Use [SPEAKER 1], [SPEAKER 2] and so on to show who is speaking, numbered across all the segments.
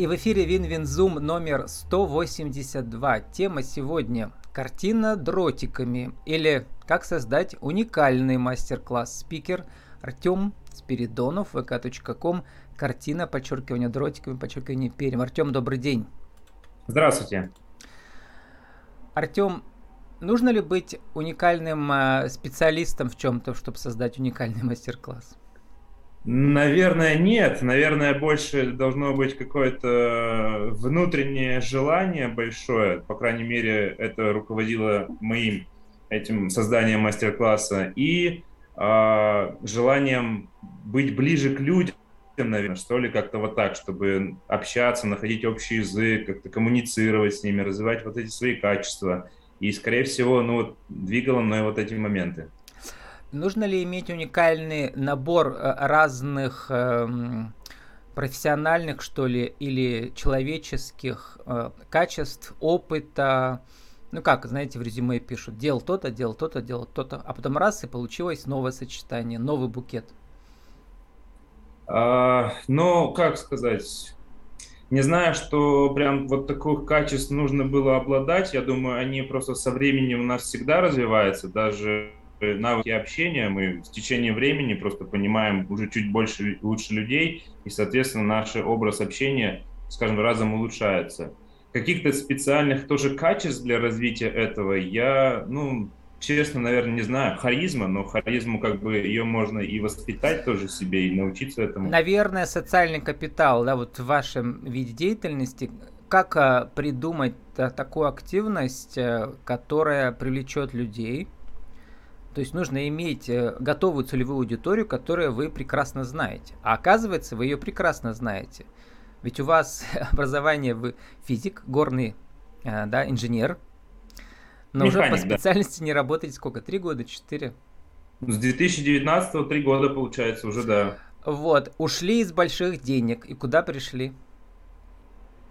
[SPEAKER 1] И в эфире WinWinZoom номер 182. Тема сегодня – картина дротиками или как создать уникальный мастер-класс. Спикер Артем Спиридонов, vk.com, картина, подчеркивание дротиками, подчеркивание Пермь. Артем, добрый день.
[SPEAKER 2] Здравствуйте.
[SPEAKER 1] Артем, нужно ли быть уникальным э, специалистом в чем-то, чтобы создать уникальный мастер-класс?
[SPEAKER 2] Наверное, нет. Наверное, больше должно быть какое-то внутреннее желание большое. По крайней мере, это руководило моим этим созданием мастер-класса. И э, желанием быть ближе к людям, наверное, что ли, как-то вот так, чтобы общаться, находить общий язык, как-то коммуницировать с ними, развивать вот эти свои качества. И, скорее всего, ну, вот, двигало мной вот эти моменты.
[SPEAKER 1] Нужно ли иметь уникальный набор э, разных э, профессиональных, что ли, или человеческих э, качеств, опыта? Ну как, знаете, в резюме пишут, делал то-то, делал то-то, делал то-то, а потом раз и получилось новое сочетание, новый букет.
[SPEAKER 2] А, ну, как сказать, не знаю, что прям вот таких качеств нужно было обладать. Я думаю, они просто со временем у нас всегда развиваются. Даже навыки общения мы с течением времени просто понимаем уже чуть больше, лучше людей, и, соответственно, наш образ общения, скажем, разом улучшается. Каких-то специальных тоже качеств для развития этого я, ну, честно, наверное, не знаю. Харизма, но харизму как бы ее можно и воспитать тоже себе, и научиться этому.
[SPEAKER 1] Наверное, социальный капитал, да, вот в вашем виде деятельности, как а, придумать а, такую активность, а, которая привлечет людей, то есть нужно иметь э, готовую целевую аудиторию, которую вы прекрасно знаете. А оказывается, вы ее прекрасно знаете. Ведь у вас образование вы физик, горный э, да, инженер, но Механик, уже по специальности да. не работаете сколько? Три года, четыре?
[SPEAKER 2] С 2019 три года получается уже, да.
[SPEAKER 1] Вот, ушли из больших денег и куда пришли?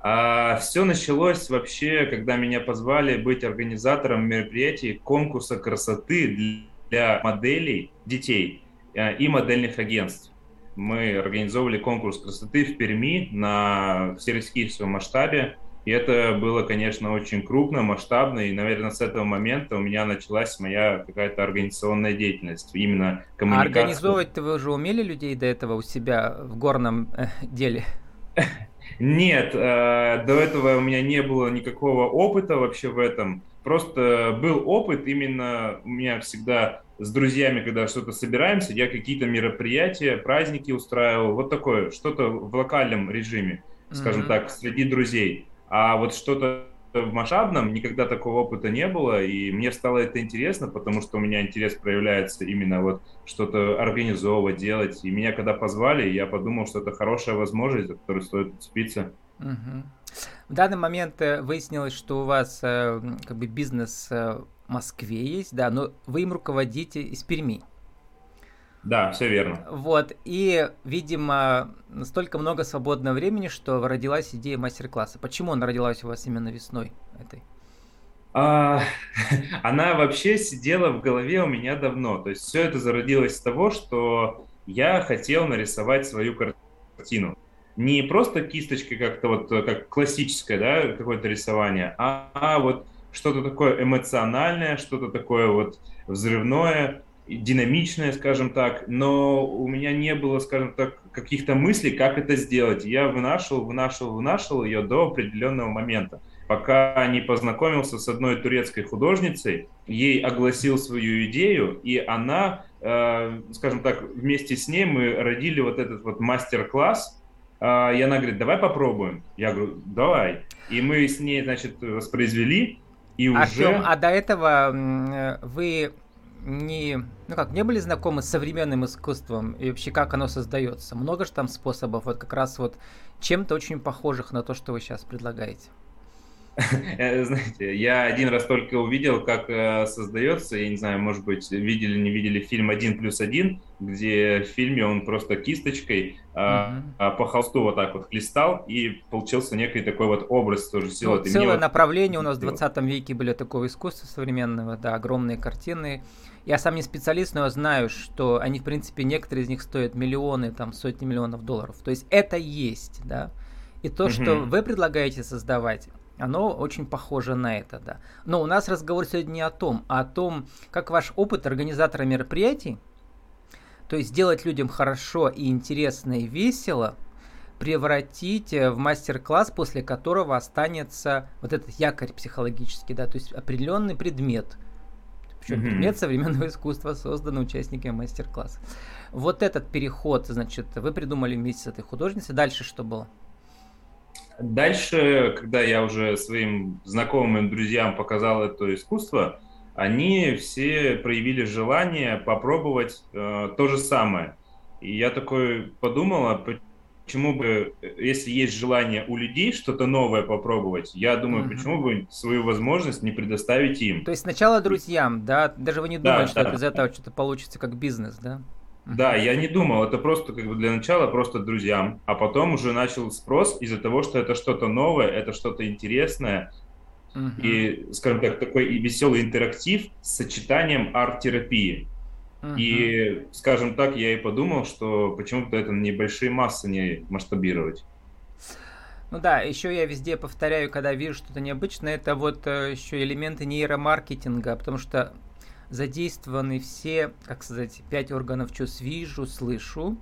[SPEAKER 2] А все началось вообще, когда меня позвали быть организатором мероприятий конкурса красоты для моделей детей э, и модельных агентств. Мы организовывали конкурс красоты в Перми на всероссийском масштабе. И это было, конечно, очень крупно, масштабно, и, наверное, с этого момента у меня началась моя какая-то организационная деятельность, именно коммуникация.
[SPEAKER 1] А организовывать-то вы уже умели людей до этого у себя в горном э, деле?
[SPEAKER 2] Нет, э, до этого у меня не было никакого опыта вообще в этом. Просто был опыт именно у меня всегда с друзьями, когда что-то собираемся, я какие-то мероприятия, праздники устраивал, вот такое, что-то в локальном режиме, скажем mm-hmm. так, среди друзей. А вот что-то в масштабном никогда такого опыта не было, и мне стало это интересно, потому что у меня интерес проявляется именно вот что-то организовывать, делать. И меня когда позвали, я подумал, что это хорошая возможность, за которую стоит уцепиться.
[SPEAKER 1] Угу. В данный момент э, выяснилось, что у вас э, как бы бизнес э, в Москве есть, да, но вы им руководите из Перми.
[SPEAKER 2] Да, все верно.
[SPEAKER 1] Вот, и, видимо, настолько много свободного времени, что родилась идея мастер-класса. Почему она родилась у вас именно весной этой?
[SPEAKER 2] А, она вообще сидела в голове у меня давно. То есть все это зародилось с того, что я хотел нарисовать свою картину. Не просто кисточкой как-то вот, как классическое, да, какое-то рисование, а, а вот что-то такое эмоциональное, что-то такое вот взрывное, динамичная, скажем так, но у меня не было, скажем так, каких-то мыслей, как это сделать. Я вынашивал, вынашивал, вынашивал ее до определенного момента, пока не познакомился с одной турецкой художницей, ей огласил свою идею, и она, э, скажем так, вместе с ней мы родили вот этот вот мастер-класс, э, и она говорит, давай попробуем. Я говорю, давай. И мы с ней, значит, воспроизвели, и
[SPEAKER 1] Артем, уже... а до этого э, вы не, ну как, не были знакомы с современным искусством и вообще как оно создается? Много же там способов, вот как раз вот чем-то очень похожих на то, что вы сейчас предлагаете.
[SPEAKER 2] Э, знаете, я один раз только увидел, как э, создается, я не знаю, может быть, видели, не видели фильм «Один плюс один», где в фильме он просто кисточкой а, по холсту вот так вот хлестал, и получился некий такой вот образ тоже силы.
[SPEAKER 1] Ну, целое вот... направление у нас в 20 веке были такого искусства современного, да, огромные картины. Я сам не специалист, но я знаю, что они, в принципе, некоторые из них стоят миллионы, там, сотни миллионов долларов. То есть это есть, да. И то, угу. что вы предлагаете создавать, оно очень похоже на это, да. Но у нас разговор сегодня не о том, а о том, как ваш опыт организатора мероприятий, то есть сделать людям хорошо и интересно и весело, превратить в мастер-класс, после которого останется вот этот якорь психологический, да, то есть определенный предмет. Причем mm-hmm. предмет современного искусства, созданный участниками мастер-класса. Вот этот переход, значит, вы придумали вместе с этой художницей. Дальше что было?
[SPEAKER 2] Дальше, когда я уже своим знакомым друзьям показал это искусство, они все проявили желание попробовать э, то же самое. И я такой подумал, а почему бы, если есть желание у людей что-то новое попробовать, я думаю, угу. почему бы свою возможность не предоставить им.
[SPEAKER 1] То есть сначала друзьям, да? Даже вы не думаете, да, что да. из этого что-то получится как бизнес, да?
[SPEAKER 2] Да, я не думал, это просто как бы для начала просто друзьям, а потом уже начал спрос из-за того, что это что-то новое, это что-то интересное, uh-huh. и, скажем так, такой веселый интерактив с сочетанием арт-терапии. Uh-huh. И, скажем так, я и подумал, что почему-то это на небольшие массы не масштабировать.
[SPEAKER 1] Ну да, еще я везде повторяю, когда вижу что-то необычное, это вот э, еще элементы нейромаркетинга, потому что задействованы все, как сказать, пять органов чувств. Вижу, слышу,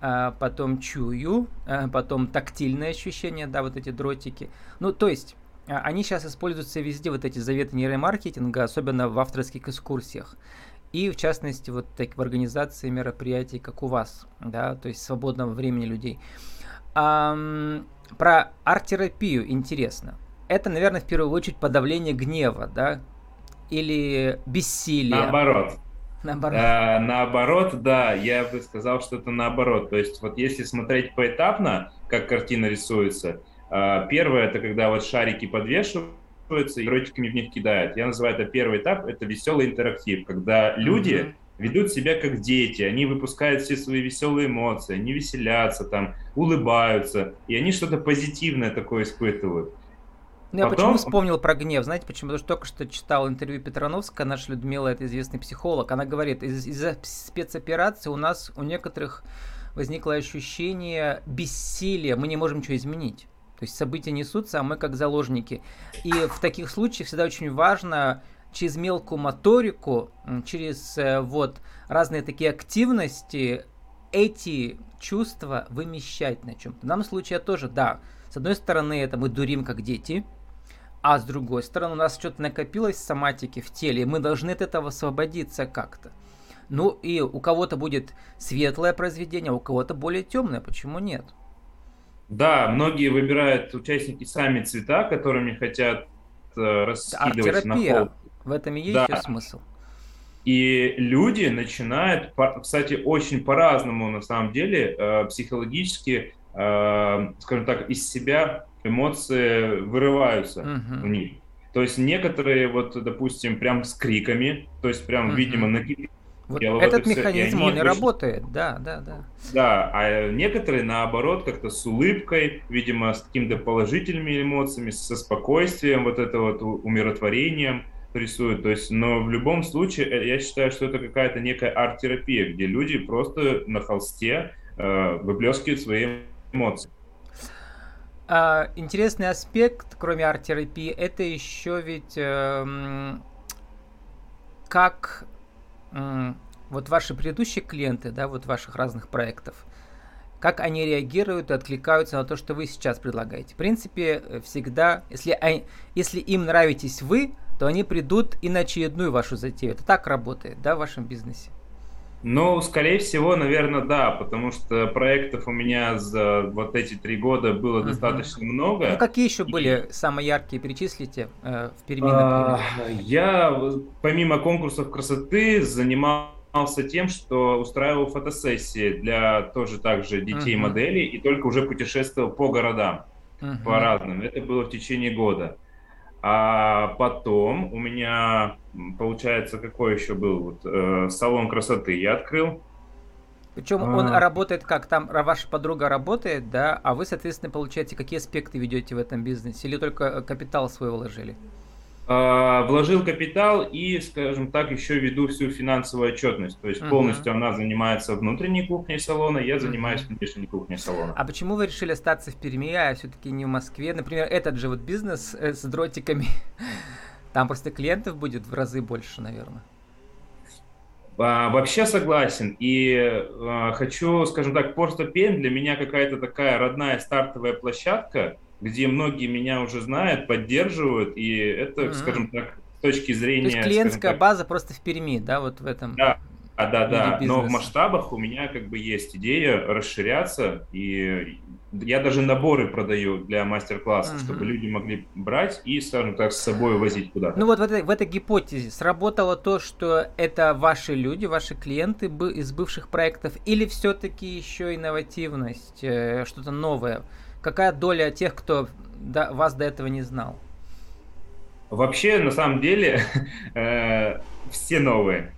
[SPEAKER 1] а, потом чую, а, потом тактильные ощущения, да, вот эти дротики. Ну, то есть, а, они сейчас используются везде, вот эти заветы нейромаркетинга, особенно в авторских экскурсиях. И, в частности, вот так в организации мероприятий, как у вас, да, то есть свободного времени людей. А, про арт-терапию интересно. Это, наверное, в первую очередь подавление гнева, да, или бессилие?
[SPEAKER 2] Наоборот. Наоборот. А, наоборот, да, я бы сказал, что это наоборот. То есть вот если смотреть поэтапно, как картина рисуется, а, первое это когда вот шарики подвешиваются и дротиками в них кидают. Я называю это первый этап, это веселый интерактив, когда люди mm-hmm. ведут себя как дети, они выпускают все свои веселые эмоции, они веселятся, там, улыбаются, и они что-то позитивное такое испытывают.
[SPEAKER 1] Ну, я почему вспомнил про гнев? Знаете почему? Потому что только что читал интервью Петрановска, наша Людмила, это известный психолог. Она говорит, из- из-за спецоперации у нас у некоторых возникло ощущение бессилия, мы не можем ничего изменить. То есть события несутся, а мы как заложники. И в таких случаях всегда очень важно через мелкую моторику, через э, вот разные такие активности эти чувства вымещать на чем-то. В данном случае тоже, да, с одной стороны, это мы дурим как дети, а с другой стороны, у нас что-то накопилось в соматике, в теле, и мы должны от этого освободиться как-то. Ну и у кого-то будет светлое произведение, а у кого-то более темное, почему нет?
[SPEAKER 2] Да, многие выбирают участники сами цвета, которыми хотят э, раскидывать на холст.
[SPEAKER 1] В этом и есть да. ее смысл.
[SPEAKER 2] И люди начинают, кстати, очень по-разному на самом деле э, психологически, э, скажем так, из себя эмоции вырываются uh-huh. у них. То есть некоторые, вот, допустим, прям с криками, то есть прям, uh-huh. видимо, накипело.
[SPEAKER 1] Вот этот вот механизм, он и работает, да, да, да.
[SPEAKER 2] Да, а некоторые, наоборот, как-то с улыбкой, видимо, с какими-то положительными эмоциями, со спокойствием, вот это вот умиротворением рисуют. То есть, но в любом случае, э, я считаю, что это какая-то некая арт-терапия, где люди просто на холсте э, выплескивают свои эмоции.
[SPEAKER 1] А, интересный аспект, кроме арт-терапии, это еще ведь э, как э, вот ваши предыдущие клиенты, да, вот ваших разных проектов, как они реагируют и откликаются на то, что вы сейчас предлагаете. В принципе, всегда, если, если им нравитесь вы, то они придут и на очередную вашу затею. Это так работает, да, в вашем бизнесе?
[SPEAKER 2] Ну, скорее всего, наверное, да, потому что проектов у меня за вот эти три года было uh-huh. достаточно много.
[SPEAKER 1] Ну, какие еще и... были самые яркие, перечислите э, в Перми, а,
[SPEAKER 2] Я, помимо конкурсов красоты, занимался тем, что устраивал фотосессии для тоже также детей-моделей и только уже путешествовал по городам, uh-huh. по разным. Это было в течение года. А потом у меня, получается, какой еще был вот, э, салон красоты я открыл.
[SPEAKER 1] Причем а... он работает как? Там ваша подруга работает, да, а вы, соответственно, получаете, какие аспекты ведете в этом бизнесе? Или только э, капитал свой вложили?
[SPEAKER 2] А, вложил капитал и, скажем так, еще веду всю финансовую отчетность. То есть uh-huh. полностью она занимается внутренней кухней салона, я занимаюсь uh-huh. внешней кухней салона.
[SPEAKER 1] А почему вы решили остаться в Перми, а все-таки не в Москве? Например, этот же вот бизнес э, с дротиками, там просто клиентов будет в разы больше, наверное.
[SPEAKER 2] А, вообще согласен. И а, хочу, скажем так, Порто Пен для меня какая-то такая родная стартовая площадка, где многие меня уже знают, поддерживают, и это, mm-hmm. скажем так, с точки зрения... То
[SPEAKER 1] есть клиентская так, база просто в Перми, да, вот в этом?
[SPEAKER 2] Да, а, да, да, но в масштабах у меня как бы есть идея расширяться, и я даже наборы продаю для мастер-класса, uh-huh. чтобы люди могли брать и, скажем так, с собой возить куда-то.
[SPEAKER 1] Ну вот в этой, в этой гипотезе сработало то, что это ваши люди, ваши клиенты из бывших проектов, или все-таки еще инновативность, э, что-то новое? какая доля тех, кто до, вас до этого не знал?
[SPEAKER 2] Вообще, на самом деле, э, все новые.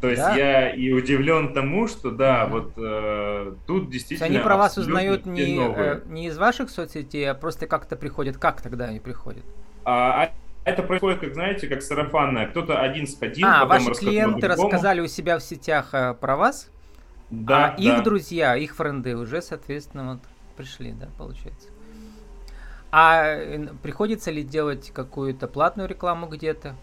[SPEAKER 2] То есть да? я и удивлен тому, что да, mm-hmm. вот э, тут действительно.
[SPEAKER 1] Они про вас узнают не, э, не из ваших соцсетей, а просто как-то приходят. Как тогда они приходят?
[SPEAKER 2] А, а это происходит, как знаете, как сарафанное. Кто-то один сходил,
[SPEAKER 1] а, потом ваши клиенты рассказали у себя в сетях э, про вас, да, а да. их друзья, их френды уже, соответственно, вот пришли, да, получается. А э, приходится ли делать какую-то платную рекламу где-то?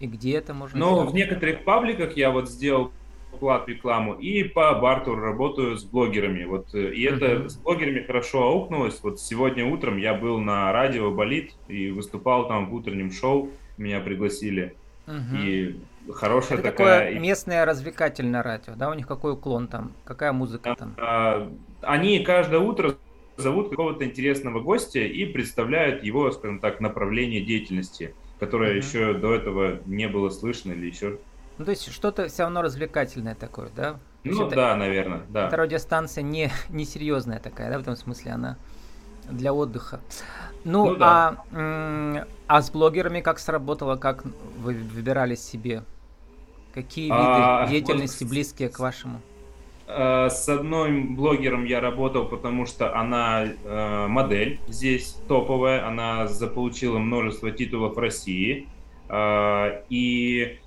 [SPEAKER 1] И где это можно
[SPEAKER 2] Ну,
[SPEAKER 1] сделать?
[SPEAKER 2] в некоторых пабликах я вот сделал платную рекламу и по бартеру работаю с блогерами. Вот, э, и это uh-huh. с блогерами хорошо аукнулось. Вот сегодня утром я был на радио «Болит» и выступал там в утреннем шоу. Меня пригласили. Uh-huh. И хорошая
[SPEAKER 1] это
[SPEAKER 2] такая...
[SPEAKER 1] такое местное развлекательное радио, да? У них какой уклон там? Какая музыка там?
[SPEAKER 2] А, они каждое утро зовут какого-то интересного гостя и представляют его, скажем так, направление деятельности, которое mm-hmm. еще до этого не было слышно или еще.
[SPEAKER 1] Ну, то есть что-то все равно развлекательное такое, да?
[SPEAKER 2] Ну это, да, наверное, да.
[SPEAKER 1] Это радиостанция не, не серьезная такая, да, в этом смысле она для отдыха. Ну, ну да. а, а с блогерами как сработало, как вы выбирали себе? Какие виды а, деятельности вот, близкие к вашему?
[SPEAKER 2] Э, с одной блогером я работал, потому что она э, модель здесь топовая, она заполучила множество титулов России. Э, и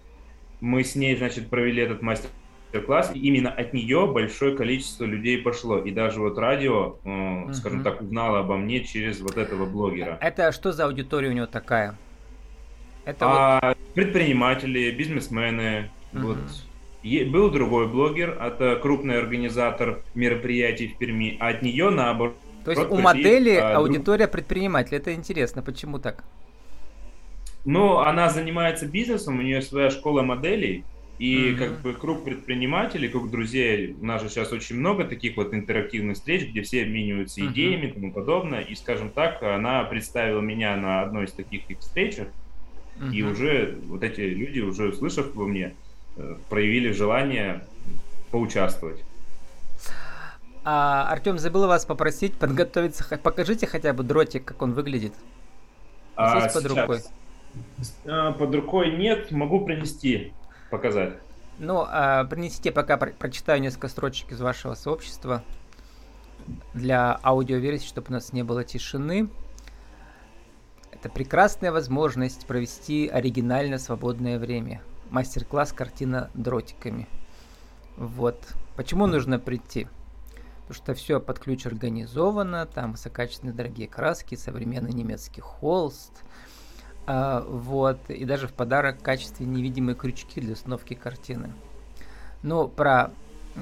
[SPEAKER 2] мы с ней, значит, провели этот мастер-класс. И именно от нее большое количество людей пошло. И даже вот радио, uh-huh. скажем так, узнало обо мне через вот этого блогера.
[SPEAKER 1] Это что за аудитория у него такая?
[SPEAKER 2] Это а, вот... Предприниматели, бизнесмены, uh-huh. вот был другой блогер, это крупный организатор мероприятий в Перми, а от нее наоборот.
[SPEAKER 1] То есть у модели а, аудитория предпринимателей. Это интересно. Почему так?
[SPEAKER 2] Ну, она занимается бизнесом, у нее своя школа моделей, и mm-hmm. как бы круг предпринимателей, круг друзей, у нас же сейчас очень много таких вот интерактивных встреч, где все обмениваются mm-hmm. идеями и тому подобное. И, скажем так, она представила меня на одной из таких встречах, mm-hmm. и уже вот эти люди, уже услышав во мне, проявили желание поучаствовать.
[SPEAKER 1] А, Артем, забыл вас попросить подготовиться. Покажите хотя бы дротик, как он выглядит.
[SPEAKER 2] А, Здесь под сейчас. рукой. А, под рукой нет, могу принести, показать.
[SPEAKER 1] Ну, а, принесите, пока про прочитаю несколько строчек из вашего сообщества для аудиоверсии, чтобы у нас не было тишины. Это прекрасная возможность провести оригинально свободное время мастер-класс картина дротиками. Вот. Почему нужно прийти? Потому что все под ключ организовано, там высококачественные дорогие краски, современный немецкий холст, а, вот, и даже в подарок качественные невидимые крючки для установки картины. Но про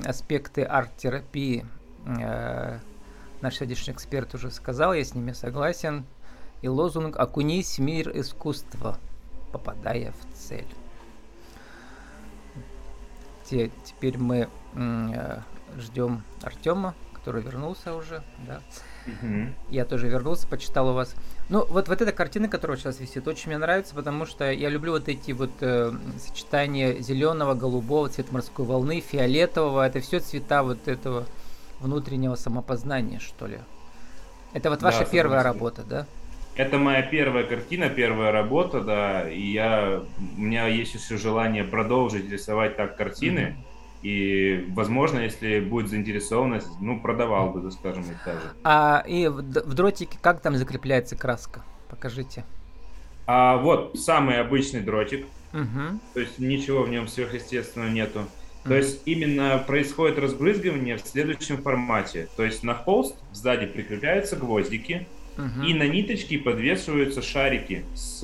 [SPEAKER 1] аспекты арт-терапии э, наш сегодняшний эксперт уже сказал, я с ними согласен. И лозунг «Окунись в мир искусства, попадая в цель» те, теперь мы э, ждем Артема, который вернулся уже, да. Угу. Я тоже вернулся, почитал у вас. Ну, вот, вот эта картина, которая сейчас висит, очень мне нравится, потому что я люблю вот эти вот э, сочетания зеленого, голубого, цвета морской волны, фиолетового. Это все цвета вот этого внутреннего самопознания, что ли. Это вот ваша да, первая работа, да?
[SPEAKER 2] Это моя первая картина, первая работа, да, и я, у меня есть еще желание продолжить рисовать так картины, mm-hmm. и, возможно, если будет заинтересованность, ну, продавал бы, скажем, их даже.
[SPEAKER 1] А и в, в дротике как там закрепляется краска? Покажите.
[SPEAKER 2] А вот самый обычный дротик,
[SPEAKER 1] Угу.
[SPEAKER 2] то есть ничего в нем сверхъестественного нету. То есть именно происходит разбрызгивание в следующем формате. То есть на холст сзади прикрепляются гвоздики,
[SPEAKER 1] Мгм.
[SPEAKER 2] и на ниточки подвешиваются шарики с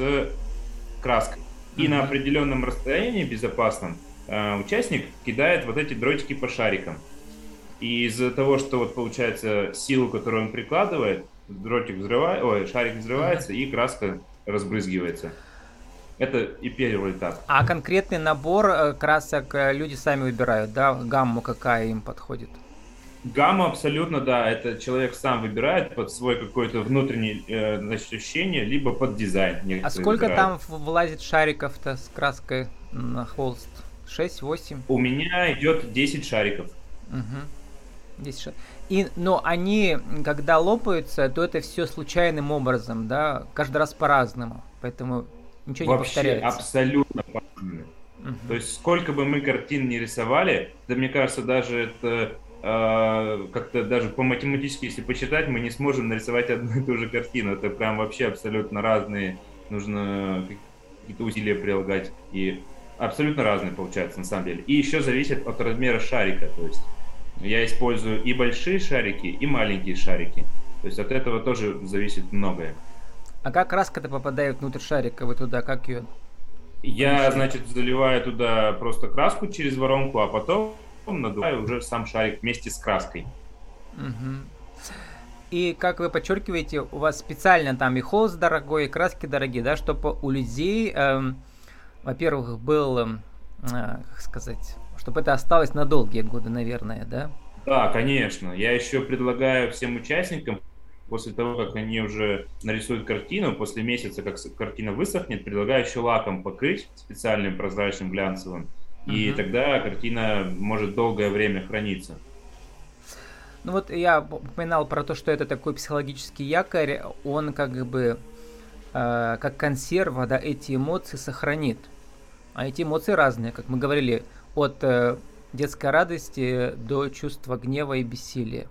[SPEAKER 2] краской. И
[SPEAKER 1] Мгм.
[SPEAKER 2] на определенном расстоянии безопасном э, участник кидает вот эти дротики по шарикам. И из-за того, что вот получается силу, которую он прикладывает, дротик взрывает, ой, шарик взрывается и краска разбрызгивается. Это и первый этап.
[SPEAKER 1] А конкретный набор э, красок э, люди сами выбирают, да? Гамму какая им подходит?
[SPEAKER 2] Гамма абсолютно, да, это человек сам выбирает под свой какой-то внутренний э, значит, ощущение, либо под дизайн.
[SPEAKER 1] А сколько
[SPEAKER 2] выбирают.
[SPEAKER 1] там влазит шариков-то с краской на холст? 6-8?
[SPEAKER 2] У меня идет 10 шариков.
[SPEAKER 1] Угу. 10 ша- И, но они, когда лопаются, то это все случайным образом, да? Каждый раз по-разному. Поэтому ничего не
[SPEAKER 2] Вообще
[SPEAKER 1] повторяется.
[SPEAKER 2] абсолютно по-разному.
[SPEAKER 1] Мгм.
[SPEAKER 2] То есть сколько бы мы картин не рисовали, да мне кажется, даже это как-то даже по математически, если посчитать, мы не сможем нарисовать одну и ту же картину. Это прям вообще абсолютно разные, нужно какие-то усилия прилагать. И абсолютно разные получается на самом деле. И еще зависит от размера шарика. То есть я использую и большие шарики, и маленькие шарики. То есть от этого тоже зависит многое.
[SPEAKER 1] А как краска-то попадает внутрь шарика? Вы туда как ее?
[SPEAKER 2] Я, значит, заливаю туда просто краску через воронку, а потом надуваю уже сам шарик вместе с краской.
[SPEAKER 1] Мгм. И как вы подчеркиваете, у вас специально там и холст дорогой, и краски дорогие, да, чтобы у людей, эм, во-первых, был, э, как сказать, чтобы это осталось на долгие годы, наверное, да?
[SPEAKER 2] Да, конечно. Я еще предлагаю всем участникам, после того, как они уже нарисуют картину, после месяца, как картина высохнет, предлагаю еще лаком покрыть специальным прозрачным глянцевым. И
[SPEAKER 1] Мгм.
[SPEAKER 2] тогда картина может долгое время храниться.
[SPEAKER 1] Ну вот я упоминал про то, что это такой психологический якорь, он как бы э, как консерва, да, эти эмоции сохранит. А эти эмоции разные, как мы говорили, от э, детской радости до чувства гнева и бессилия.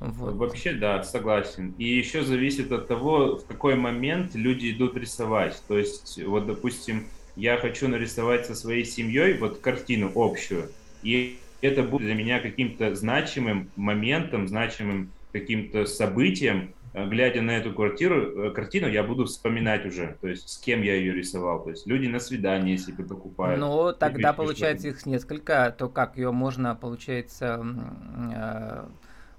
[SPEAKER 1] Вот.
[SPEAKER 2] Вообще, да, согласен. И еще зависит от того, в какой момент люди идут рисовать. То есть, вот, допустим, я хочу нарисовать со своей семьей вот картину общую, и это будет для меня каким-то значимым моментом, значимым каким-то событием. Э, Глядя на эту квартиру, э, картину, я буду вспоминать уже, то есть с кем я ее рисовал. То есть люди на свидание себе покупают.
[SPEAKER 1] Но тогда, получается, их несколько, то как ее можно, получается, э,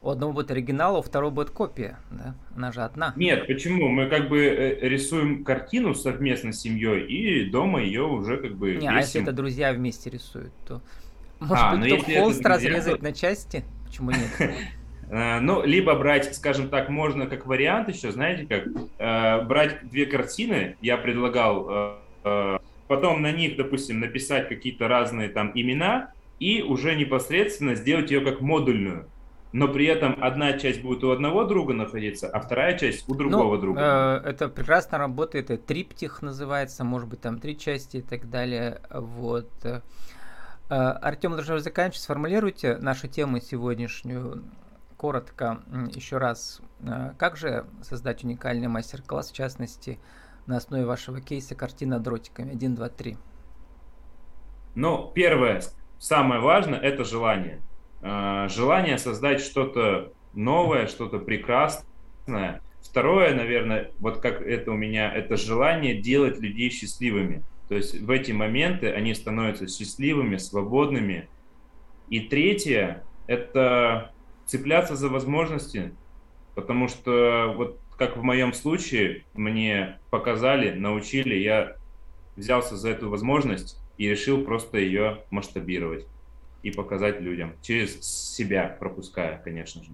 [SPEAKER 1] у одного будет оригинал, а у второго будет копия, да? Она же одна.
[SPEAKER 2] Нет, почему? Мы как бы э, рисуем картину совместно с семьей и дома ее уже как бы
[SPEAKER 1] Не, а если это друзья вместе рисуют, то может
[SPEAKER 2] А,
[SPEAKER 1] быть, то
[SPEAKER 2] если это
[SPEAKER 1] холст
[SPEAKER 2] друзья,
[SPEAKER 1] разрезать
[SPEAKER 2] то-
[SPEAKER 1] на части? Почему нет?
[SPEAKER 2] Э, Ну, либо брать, скажем так, можно как вариант еще, знаете, как э, брать две картины, я предлагал, потом на них, допустим, написать какие-то разные там имена и уже непосредственно сделать ее как модульную. Но при этом одна часть будет у одного друга находиться, а вторая часть у другого
[SPEAKER 1] Ну,
[SPEAKER 2] друга.
[SPEAKER 1] э, это прекрасно работает, это триптих называется, может быть, там три части и так далее. Вот. Э, Артем, должен заканчивать. Сформулируйте нашу тему сегодняшнюю коротко еще раз. Э, Как же создать уникальный мастер-класс, в частности, на основе вашего кейса картина дротиками 1, 2, 3?
[SPEAKER 2] Но первое, самое важное, это желание. Э, Желание создать что-то новое, что-то прекрасное. Второе, наверное, вот как это у меня, это желание делать людей счастливыми. То есть в эти моменты они становятся счастливыми, свободными. И третье, это цепляться за возможности, потому что вот как в моем случае мне показали, научили, я взялся за эту возможность и решил просто ее масштабировать и показать людям, через себя пропуская, конечно же.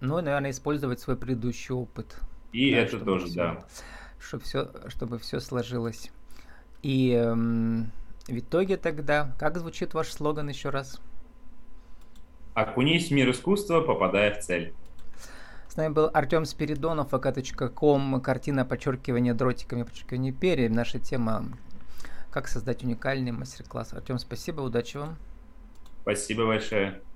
[SPEAKER 1] Ну, и, наверное, использовать свой предыдущий опыт.
[SPEAKER 2] И
[SPEAKER 1] Да,
[SPEAKER 2] это тоже,
[SPEAKER 1] всё-
[SPEAKER 2] да.
[SPEAKER 1] Чтобы все, чтобы все сложилось. И эм, в итоге тогда, как звучит ваш слоган еще раз?
[SPEAKER 2] Окунись в мир искусства, попадая в цель.
[SPEAKER 1] С нами был Артем Спиридонов, vk.com, картина подчеркивания дротиками, подчеркивания перья. Наша тема «Как создать уникальный мастер-класс». Артем, спасибо, удачи вам.
[SPEAKER 2] Спасибо большое.